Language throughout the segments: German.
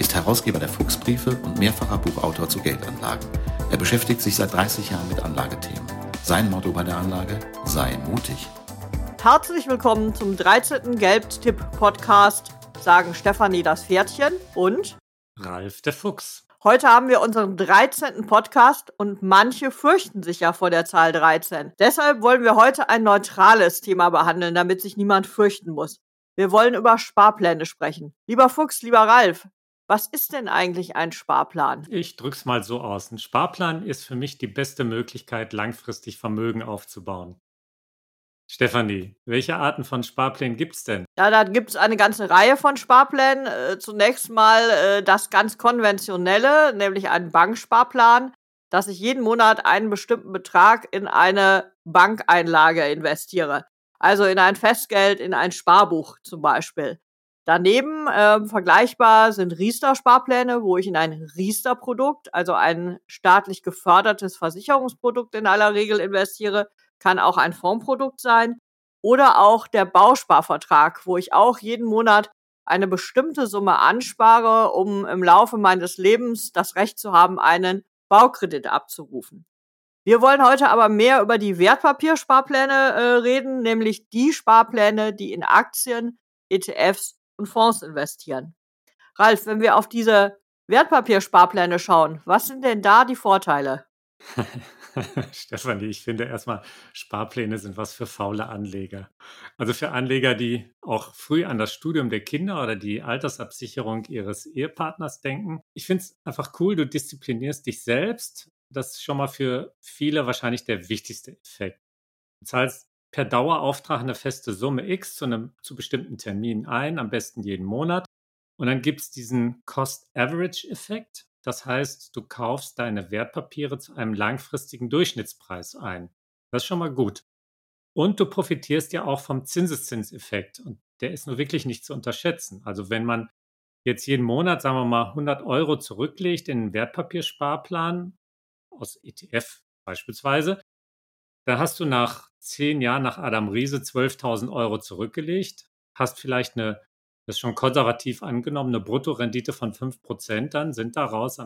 ist Herausgeber der Fuchsbriefe und mehrfacher Buchautor zu Geldanlagen. Er beschäftigt sich seit 30 Jahren mit Anlagethemen. Sein Motto bei der Anlage: Sei mutig. Herzlich willkommen zum 13. Geldtipp-Podcast, sagen Stefanie das Pferdchen und Ralf der Fuchs. Heute haben wir unseren 13. Podcast und manche fürchten sich ja vor der Zahl 13. Deshalb wollen wir heute ein neutrales Thema behandeln, damit sich niemand fürchten muss. Wir wollen über Sparpläne sprechen. Lieber Fuchs, lieber Ralf, was ist denn eigentlich ein Sparplan? Ich drück's mal so aus. Ein Sparplan ist für mich die beste Möglichkeit, langfristig Vermögen aufzubauen. Stefanie, welche Arten von Sparplänen gibt's denn? Ja, da gibt's eine ganze Reihe von Sparplänen. Äh, zunächst mal äh, das ganz konventionelle, nämlich einen Banksparplan, dass ich jeden Monat einen bestimmten Betrag in eine Bankeinlage investiere. Also in ein Festgeld, in ein Sparbuch zum Beispiel. Daneben äh, vergleichbar sind Riester-Sparpläne, wo ich in ein Riester-Produkt, also ein staatlich gefördertes Versicherungsprodukt in aller Regel investiere, kann auch ein Fondsprodukt sein oder auch der Bausparvertrag, wo ich auch jeden Monat eine bestimmte Summe anspare, um im Laufe meines Lebens das Recht zu haben, einen Baukredit abzurufen. Wir wollen heute aber mehr über die Wertpapiersparpläne äh, reden, nämlich die Sparpläne, die in Aktien, ETFs und Fonds investieren. Ralf, wenn wir auf diese Wertpapiersparpläne schauen, was sind denn da die Vorteile? Stefanie, ich finde erstmal, Sparpläne sind was für faule Anleger. Also für Anleger, die auch früh an das Studium der Kinder oder die Altersabsicherung ihres Ehepartners denken. Ich finde es einfach cool, du disziplinierst dich selbst. Das ist schon mal für viele wahrscheinlich der wichtigste Effekt. Du zahlst per Dauerauftrag eine feste Summe X zu einem zu bestimmten Termin ein, am besten jeden Monat. Und dann gibt es diesen Cost-Average-Effekt. Das heißt, du kaufst deine Wertpapiere zu einem langfristigen Durchschnittspreis ein. Das ist schon mal gut. Und du profitierst ja auch vom Zinseszinseffekt. Und der ist nur wirklich nicht zu unterschätzen. Also wenn man jetzt jeden Monat, sagen wir mal, 100 Euro zurücklegt in einen Wertpapiersparplan aus ETF beispielsweise, dann hast du nach zehn Jahren nach Adam Riese 12.000 Euro zurückgelegt, hast vielleicht eine das ist schon konservativ angenommen, eine Bruttorendite von 5%, dann sind daraus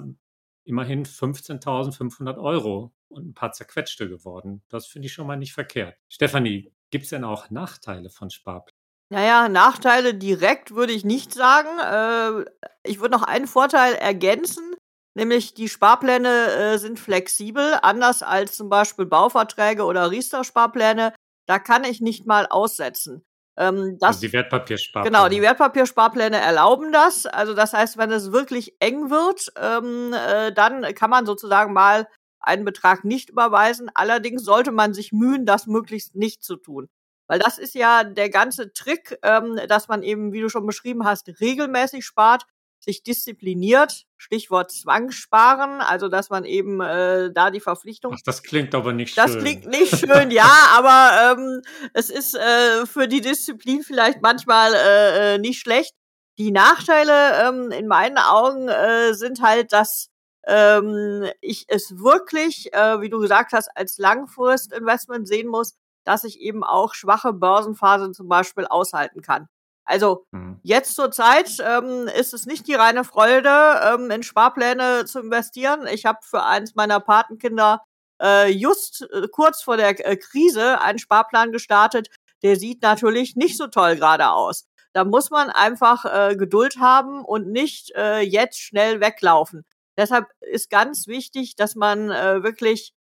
immerhin 15.500 Euro und ein paar zerquetschte geworden. Das finde ich schon mal nicht verkehrt. Stefanie, gibt es denn auch Nachteile von Sparplänen? Naja, Nachteile direkt würde ich nicht sagen. Äh, ich würde noch einen Vorteil ergänzen, nämlich die Sparpläne äh, sind flexibel, anders als zum Beispiel Bauverträge oder Riester-Sparpläne. Da kann ich nicht mal aussetzen. Ähm, das, also die Wertpapiersparpläne. Genau, die Wertpapiersparpläne erlauben das. Also das heißt, wenn es wirklich eng wird, ähm, äh, dann kann man sozusagen mal einen Betrag nicht überweisen. Allerdings sollte man sich mühen, das möglichst nicht zu tun. Weil das ist ja der ganze Trick, ähm, dass man eben, wie du schon beschrieben hast, regelmäßig spart sich diszipliniert, Stichwort Zwangssparen, also dass man eben äh, da die Verpflichtung. Ach, das klingt aber nicht das schön. Das klingt nicht schön, ja, aber ähm, es ist äh, für die Disziplin vielleicht manchmal äh, äh, nicht schlecht. Die Nachteile ähm, in meinen Augen äh, sind halt, dass ähm, ich es wirklich, äh, wie du gesagt hast, als Langfristinvestment sehen muss, dass ich eben auch schwache Börsenphasen zum Beispiel aushalten kann. Also mhm. jetzt zur Zeit ähm, ist es nicht die reine Freude, ähm, in Sparpläne zu investieren. Ich habe für eins meiner Patenkinder äh, just äh, kurz vor der äh, Krise einen Sparplan gestartet. Der sieht natürlich nicht so toll gerade aus. Da muss man einfach äh, Geduld haben und nicht äh, jetzt schnell weglaufen. Deshalb ist ganz wichtig, dass man äh, wirklich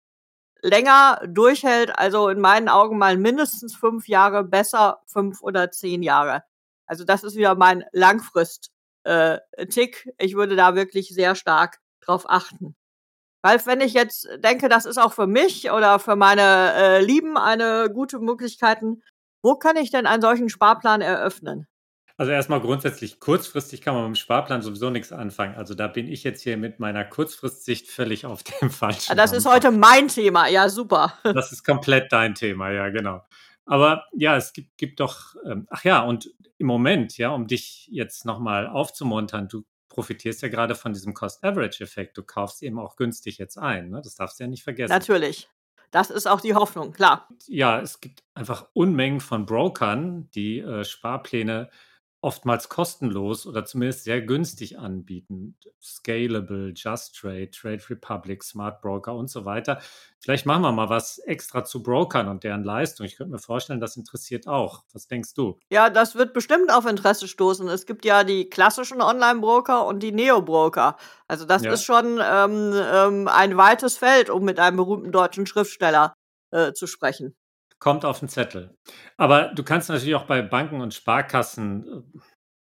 länger durchhält, also in meinen Augen mal mindestens fünf Jahre, besser fünf oder zehn Jahre. Also das ist wieder mein Langfrist-Tick. Äh, ich würde da wirklich sehr stark drauf achten. Weil wenn ich jetzt denke, das ist auch für mich oder für meine äh, Lieben eine gute Möglichkeit, wo kann ich denn einen solchen Sparplan eröffnen? Also erstmal grundsätzlich kurzfristig kann man mit dem Sparplan sowieso nichts anfangen. Also da bin ich jetzt hier mit meiner Kurzfristsicht völlig auf dem falschen. Das ist heute mein Thema, ja super. Das ist komplett dein Thema, ja genau. Aber ja, es gibt, gibt doch, ähm, ach ja, und im Moment, ja, um dich jetzt nochmal aufzumuntern, du profitierst ja gerade von diesem Cost-Average-Effekt. Du kaufst eben auch günstig jetzt ein. Ne? Das darfst du ja nicht vergessen. Natürlich. Das ist auch die Hoffnung, klar. Ja, es gibt einfach Unmengen von Brokern, die äh, Sparpläne oftmals kostenlos oder zumindest sehr günstig anbieten. Scalable, Just Trade, Trade Republic, Smart Broker und so weiter. Vielleicht machen wir mal was extra zu Brokern und deren Leistung. Ich könnte mir vorstellen, das interessiert auch. Was denkst du? Ja, das wird bestimmt auf Interesse stoßen. Es gibt ja die klassischen Online-Broker und die Neo-Broker. Also das ja. ist schon ähm, ähm, ein weites Feld, um mit einem berühmten deutschen Schriftsteller äh, zu sprechen kommt auf den Zettel. Aber du kannst natürlich auch bei Banken und Sparkassen äh,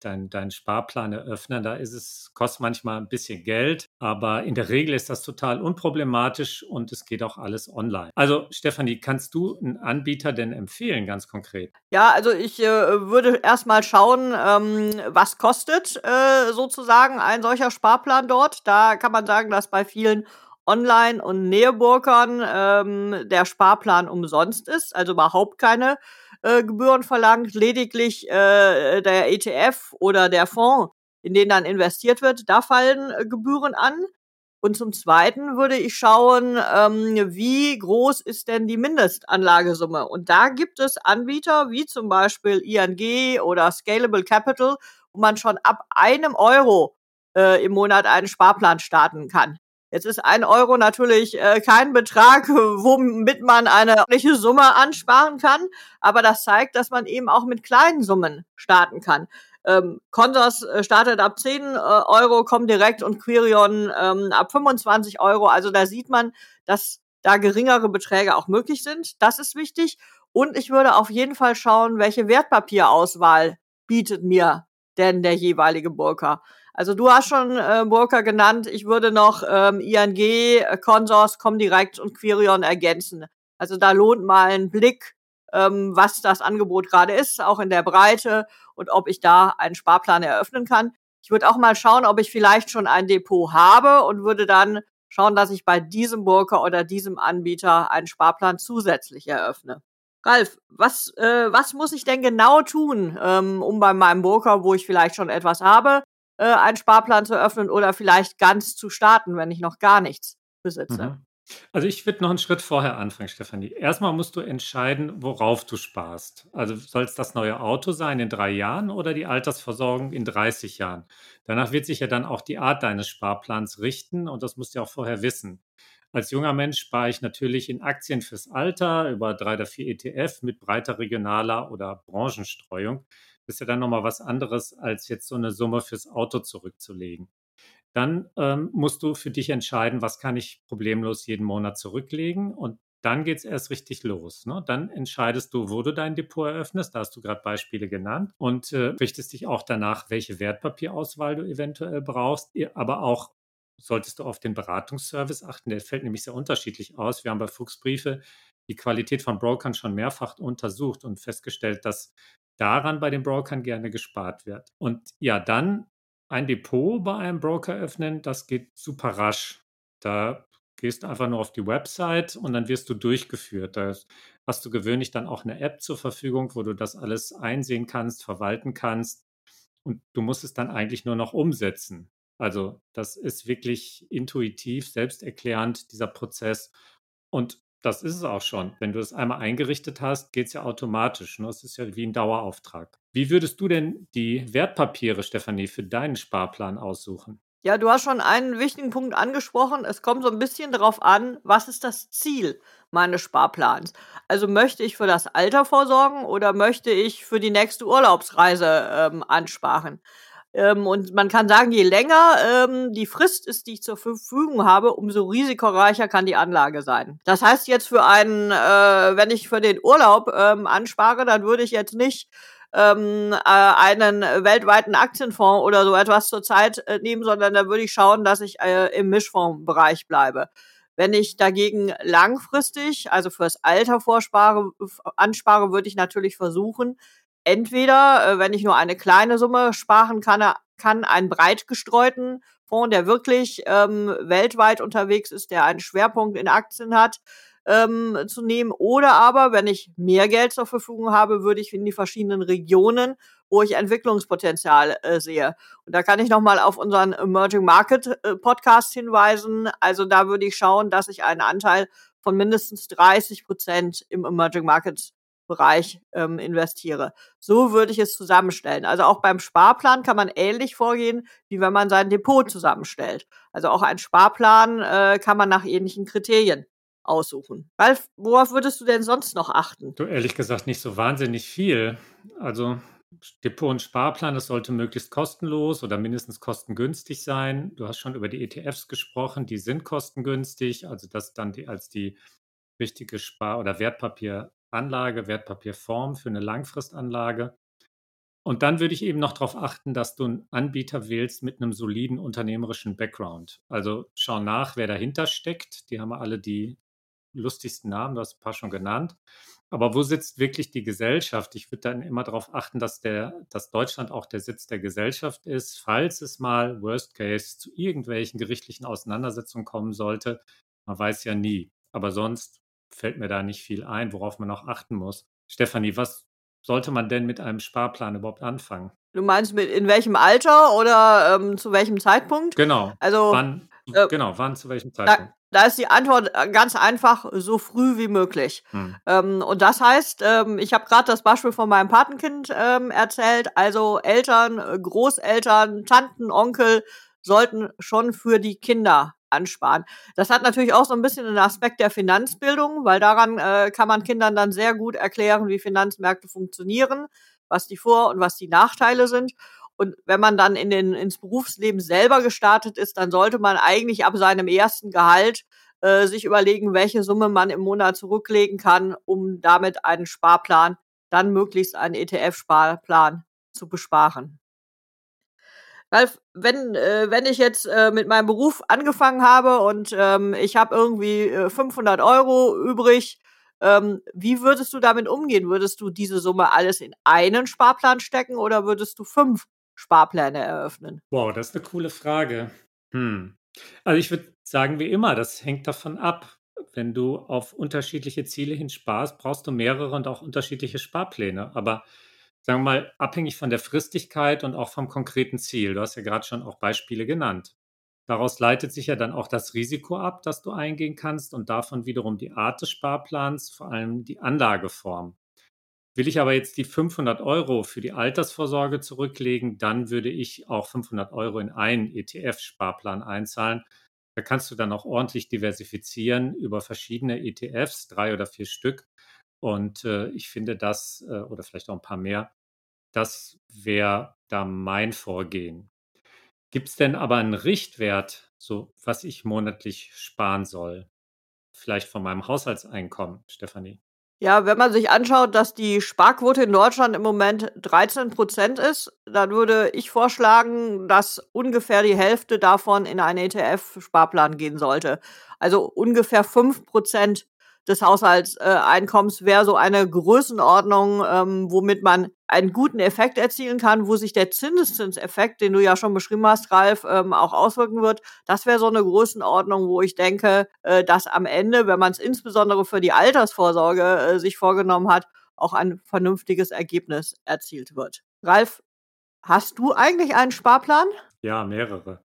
deinen dein Sparplan eröffnen. Da ist es, kostet manchmal ein bisschen Geld, aber in der Regel ist das total unproblematisch und es geht auch alles online. Also, Stefanie, kannst du einen Anbieter denn empfehlen, ganz konkret? Ja, also ich äh, würde erstmal schauen, ähm, was kostet äh, sozusagen ein solcher Sparplan dort. Da kann man sagen, dass bei vielen Online- und Näheburgern ähm, der Sparplan umsonst ist, also überhaupt keine äh, Gebühren verlangt, lediglich äh, der ETF oder der Fonds, in den dann investiert wird, da fallen äh, Gebühren an. Und zum Zweiten würde ich schauen, ähm, wie groß ist denn die Mindestanlagesumme? Und da gibt es Anbieter wie zum Beispiel ING oder Scalable Capital, wo man schon ab einem Euro äh, im Monat einen Sparplan starten kann. Jetzt ist ein Euro natürlich äh, kein Betrag, womit man eine ordentliche Summe ansparen kann, aber das zeigt, dass man eben auch mit kleinen Summen starten kann. Ähm, Consors äh, startet ab 10 äh, Euro, kommt direkt und Quirion ähm, ab 25 Euro. Also da sieht man, dass da geringere Beträge auch möglich sind. Das ist wichtig. Und ich würde auf jeden Fall schauen, welche Wertpapierauswahl bietet mir denn der jeweilige Broker. Also du hast schon äh, Broker genannt. Ich würde noch ähm, ING, äh, Consors, Comdirect und Quirion ergänzen. Also da lohnt mal ein Blick, ähm, was das Angebot gerade ist, auch in der Breite und ob ich da einen Sparplan eröffnen kann. Ich würde auch mal schauen, ob ich vielleicht schon ein Depot habe und würde dann schauen, dass ich bei diesem Broker oder diesem Anbieter einen Sparplan zusätzlich eröffne. Ralf, was, äh, was muss ich denn genau tun, ähm, um bei meinem Broker, wo ich vielleicht schon etwas habe, äh, einen Sparplan zu öffnen oder vielleicht ganz zu starten, wenn ich noch gar nichts besitze? Mhm. Also ich würde noch einen Schritt vorher anfangen, Stefanie. Erstmal musst du entscheiden, worauf du sparst. Also soll es das neue Auto sein in drei Jahren oder die Altersversorgung in 30 Jahren? Danach wird sich ja dann auch die Art deines Sparplans richten und das musst du auch vorher wissen. Als junger Mensch spare ich natürlich in Aktien fürs Alter über drei oder vier ETF mit breiter regionaler oder Branchenstreuung. Das ist ja dann nochmal was anderes, als jetzt so eine Summe fürs Auto zurückzulegen. Dann ähm, musst du für dich entscheiden, was kann ich problemlos jeden Monat zurücklegen und dann geht es erst richtig los. Ne? Dann entscheidest du, wo du dein Depot eröffnest. Da hast du gerade Beispiele genannt und äh, richtest dich auch danach, welche Wertpapierauswahl du eventuell brauchst, aber auch solltest du auf den Beratungsservice achten. Der fällt nämlich sehr unterschiedlich aus. Wir haben bei Fuchsbriefe die Qualität von Brokern schon mehrfach untersucht und festgestellt, dass daran bei den Brokern gerne gespart wird. Und ja, dann ein Depot bei einem Broker öffnen, das geht super rasch. Da gehst du einfach nur auf die Website und dann wirst du durchgeführt. Da hast du gewöhnlich dann auch eine App zur Verfügung, wo du das alles einsehen kannst, verwalten kannst. Und du musst es dann eigentlich nur noch umsetzen. Also das ist wirklich intuitiv, selbsterklärend, dieser Prozess. Und das ist es auch schon. Wenn du es einmal eingerichtet hast, geht es ja automatisch. Ne? Es ist ja wie ein Dauerauftrag. Wie würdest du denn die Wertpapiere, Stefanie, für deinen Sparplan aussuchen? Ja, du hast schon einen wichtigen Punkt angesprochen. Es kommt so ein bisschen darauf an, was ist das Ziel meines Sparplans? Also möchte ich für das Alter vorsorgen oder möchte ich für die nächste Urlaubsreise ähm, ansparen? Ähm, und man kann sagen, je länger ähm, die Frist ist, die ich zur Verfügung habe, umso risikoreicher kann die Anlage sein. Das heißt jetzt für einen, äh, wenn ich für den Urlaub ähm, anspare, dann würde ich jetzt nicht ähm, äh, einen weltweiten Aktienfonds oder so etwas zurzeit äh, nehmen, sondern da würde ich schauen, dass ich äh, im Mischfondsbereich bleibe. Wenn ich dagegen langfristig, also fürs Alter vorspare, anspare, würde ich natürlich versuchen, entweder, äh, wenn ich nur eine kleine Summe sparen kann, kann einen breit gestreuten Fonds, der wirklich ähm, weltweit unterwegs ist, der einen Schwerpunkt in Aktien hat, ähm, zu nehmen. Oder aber, wenn ich mehr Geld zur Verfügung habe, würde ich in die verschiedenen Regionen, wo ich Entwicklungspotenzial äh, sehe. Und da kann ich nochmal auf unseren Emerging Market äh, Podcast hinweisen. Also da würde ich schauen, dass ich einen Anteil von mindestens 30 Prozent im Emerging Markets Bereich ähm, investiere. So würde ich es zusammenstellen. Also auch beim Sparplan kann man ähnlich vorgehen, wie wenn man sein Depot zusammenstellt. Also auch ein Sparplan äh, kann man nach ähnlichen Kriterien aussuchen. Ralf, worauf würdest du denn sonst noch achten? Du ehrlich gesagt nicht so wahnsinnig viel. Also Depot und Sparplan, das sollte möglichst kostenlos oder mindestens kostengünstig sein. Du hast schon über die ETFs gesprochen, die sind kostengünstig, also das dann die, als die richtige Spar- oder Wertpapier Anlage, Wertpapierform für eine Langfristanlage. Und dann würde ich eben noch darauf achten, dass du einen Anbieter wählst mit einem soliden unternehmerischen Background. Also schau nach, wer dahinter steckt. Die haben alle die lustigsten Namen, du hast ein paar schon genannt. Aber wo sitzt wirklich die Gesellschaft? Ich würde dann immer darauf achten, dass, der, dass Deutschland auch der Sitz der Gesellschaft ist, falls es mal, worst case, zu irgendwelchen gerichtlichen Auseinandersetzungen kommen sollte. Man weiß ja nie. Aber sonst fällt mir da nicht viel ein, worauf man auch achten muss. Stefanie, was sollte man denn mit einem Sparplan überhaupt anfangen? Du meinst mit in welchem Alter oder ähm, zu welchem Zeitpunkt? Genau. Also wann, äh, genau, wann zu welchem Zeitpunkt? Da, da, ist die Antwort äh, ganz einfach, so früh wie möglich. Hm. Ähm, und das heißt, ähm, ich habe gerade das Beispiel von meinem Patenkind ähm, erzählt. Also Eltern, äh, Großeltern, Tanten, Onkel sollten schon für die Kinder ansparen. Das hat natürlich auch so ein bisschen einen Aspekt der Finanzbildung, weil daran äh, kann man Kindern dann sehr gut erklären, wie Finanzmärkte funktionieren, was die Vor- und was die Nachteile sind. Und wenn man dann in den, ins Berufsleben selber gestartet ist, dann sollte man eigentlich ab seinem ersten Gehalt äh, sich überlegen, welche Summe man im Monat zurücklegen kann, um damit einen Sparplan, dann möglichst einen ETF-Sparplan zu besparen. Weil wenn, äh, wenn ich jetzt äh, mit meinem Beruf angefangen habe und ähm, ich habe irgendwie äh, 500 Euro übrig, ähm, wie würdest du damit umgehen? Würdest du diese Summe alles in einen Sparplan stecken oder würdest du fünf Sparpläne eröffnen? Wow, das ist eine coole Frage. Hm. Also ich würde sagen, wie immer, das hängt davon ab. Wenn du auf unterschiedliche Ziele hin sparst, brauchst du mehrere und auch unterschiedliche Sparpläne. Aber sagen wir mal, abhängig von der Fristigkeit und auch vom konkreten Ziel. Du hast ja gerade schon auch Beispiele genannt. Daraus leitet sich ja dann auch das Risiko ab, das du eingehen kannst und davon wiederum die Art des Sparplans, vor allem die Anlageform. Will ich aber jetzt die 500 Euro für die Altersvorsorge zurücklegen, dann würde ich auch 500 Euro in einen ETF-Sparplan einzahlen. Da kannst du dann auch ordentlich diversifizieren über verschiedene ETFs, drei oder vier Stück. Und äh, ich finde das, äh, oder vielleicht auch ein paar mehr, das wäre da mein Vorgehen. Gibt es denn aber einen Richtwert, so was ich monatlich sparen soll? Vielleicht von meinem Haushaltseinkommen, Stefanie? Ja, wenn man sich anschaut, dass die Sparquote in Deutschland im Moment 13 Prozent ist, dann würde ich vorschlagen, dass ungefähr die Hälfte davon in einen ETF-Sparplan gehen sollte. Also ungefähr 5 Prozent des Haushaltseinkommens äh, wäre so eine Größenordnung, ähm, womit man einen guten Effekt erzielen kann, wo sich der Zinseszinseffekt, den du ja schon beschrieben hast, Ralf, ähm, auch auswirken wird. Das wäre so eine Größenordnung, wo ich denke, äh, dass am Ende, wenn man es insbesondere für die Altersvorsorge äh, sich vorgenommen hat, auch ein vernünftiges Ergebnis erzielt wird. Ralf, hast du eigentlich einen Sparplan? Ja, mehrere.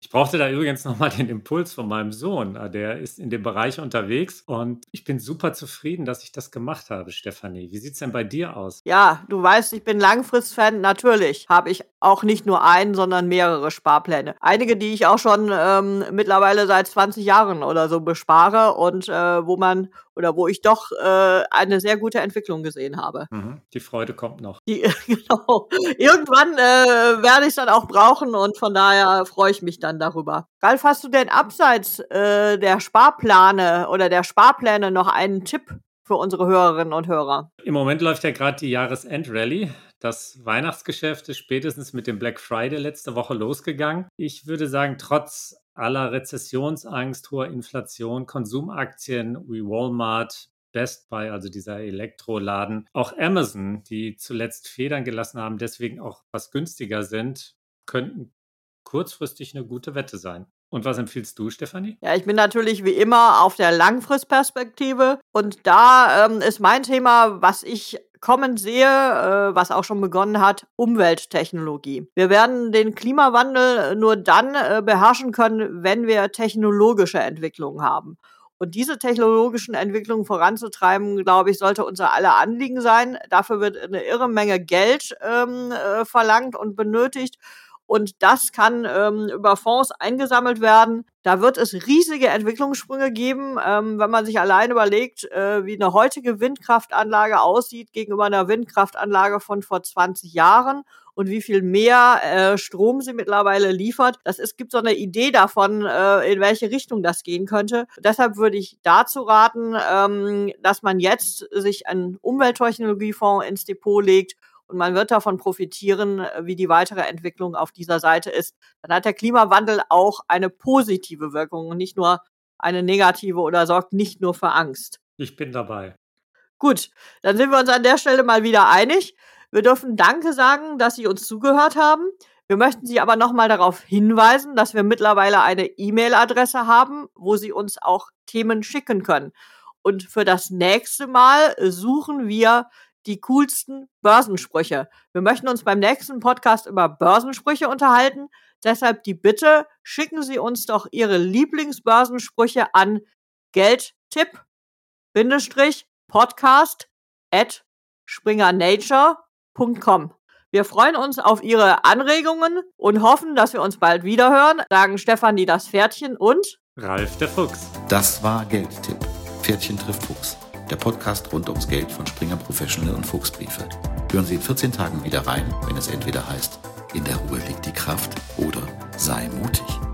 Ich brauchte da übrigens nochmal den Impuls von meinem Sohn. Ah, der ist in dem Bereich unterwegs und ich bin super zufrieden, dass ich das gemacht habe, Stefanie. Wie sieht es denn bei dir aus? Ja, du weißt, ich bin Langfristfan. Natürlich habe ich auch nicht nur einen, sondern mehrere Sparpläne. Einige, die ich auch schon ähm, mittlerweile seit 20 Jahren oder so bespare und äh, wo man oder wo ich doch äh, eine sehr gute Entwicklung gesehen habe. Mhm. Die Freude kommt noch. Die, genau. Irgendwann äh, werde ich es dann auch brauchen und von daher freue ich mich dann darüber. Ralf, hast du denn abseits äh, der Sparplane oder der Sparpläne noch einen Tipp für unsere Hörerinnen und Hörer? Im Moment läuft ja gerade die Jahresend-Rally. Das Weihnachtsgeschäft ist spätestens mit dem Black Friday letzte Woche losgegangen. Ich würde sagen, trotz aller Rezessionsangst, hoher Inflation, Konsumaktien wie Walmart, Best Buy, also dieser Elektroladen, auch Amazon, die zuletzt Federn gelassen haben, deswegen auch was günstiger sind, könnten kurzfristig eine gute Wette sein. Und was empfiehlst du, Stefanie? Ja, ich bin natürlich wie immer auf der Langfristperspektive. Und da ähm, ist mein Thema, was ich kommen sehe, äh, was auch schon begonnen hat, Umwelttechnologie. Wir werden den Klimawandel nur dann äh, beherrschen können, wenn wir technologische Entwicklungen haben. Und diese technologischen Entwicklungen voranzutreiben, glaube ich, sollte unser aller Anliegen sein. Dafür wird eine irre Menge Geld ähm, äh, verlangt und benötigt. Und das kann ähm, über Fonds eingesammelt werden. Da wird es riesige Entwicklungssprünge geben, ähm, wenn man sich allein überlegt, äh, wie eine heutige Windkraftanlage aussieht gegenüber einer Windkraftanlage von vor 20 Jahren und wie viel mehr äh, Strom sie mittlerweile liefert. Das ist, gibt so eine Idee davon, äh, in welche Richtung das gehen könnte. Deshalb würde ich dazu raten, ähm, dass man jetzt sich einen Umwelttechnologiefonds ins Depot legt und man wird davon profitieren, äh, wie die weitere Entwicklung auf dieser Seite ist. Dann hat der Klimawandel auch eine positive Wirkung und nicht nur eine negative oder sorgt nicht nur für Angst. Ich bin dabei. Gut, dann sind wir uns an der Stelle mal wieder einig. Wir dürfen Danke sagen, dass Sie uns zugehört haben. Wir möchten Sie aber nochmal darauf hinweisen, dass wir mittlerweile eine E-Mail-Adresse haben, wo Sie uns auch Themen schicken können. Und für das nächste Mal suchen wir die coolsten Börsensprüche. Wir möchten uns beim nächsten Podcast über Börsensprüche unterhalten. Deshalb die Bitte, schicken Sie uns doch Ihre Lieblingsbörsensprüche an Geldtipp-podcast at springernature.com. Wir freuen uns auf Ihre Anregungen und hoffen, dass wir uns bald wiederhören, sagen Stefanie das Pferdchen und Ralf der Fuchs. Das war Geldtipp. Pferdchen trifft Fuchs der Podcast rund ums Geld von Springer Professional und Fuchsbriefe. Hören Sie in 14 Tagen wieder rein, wenn es entweder heißt, in der Ruhe liegt die Kraft oder sei mutig.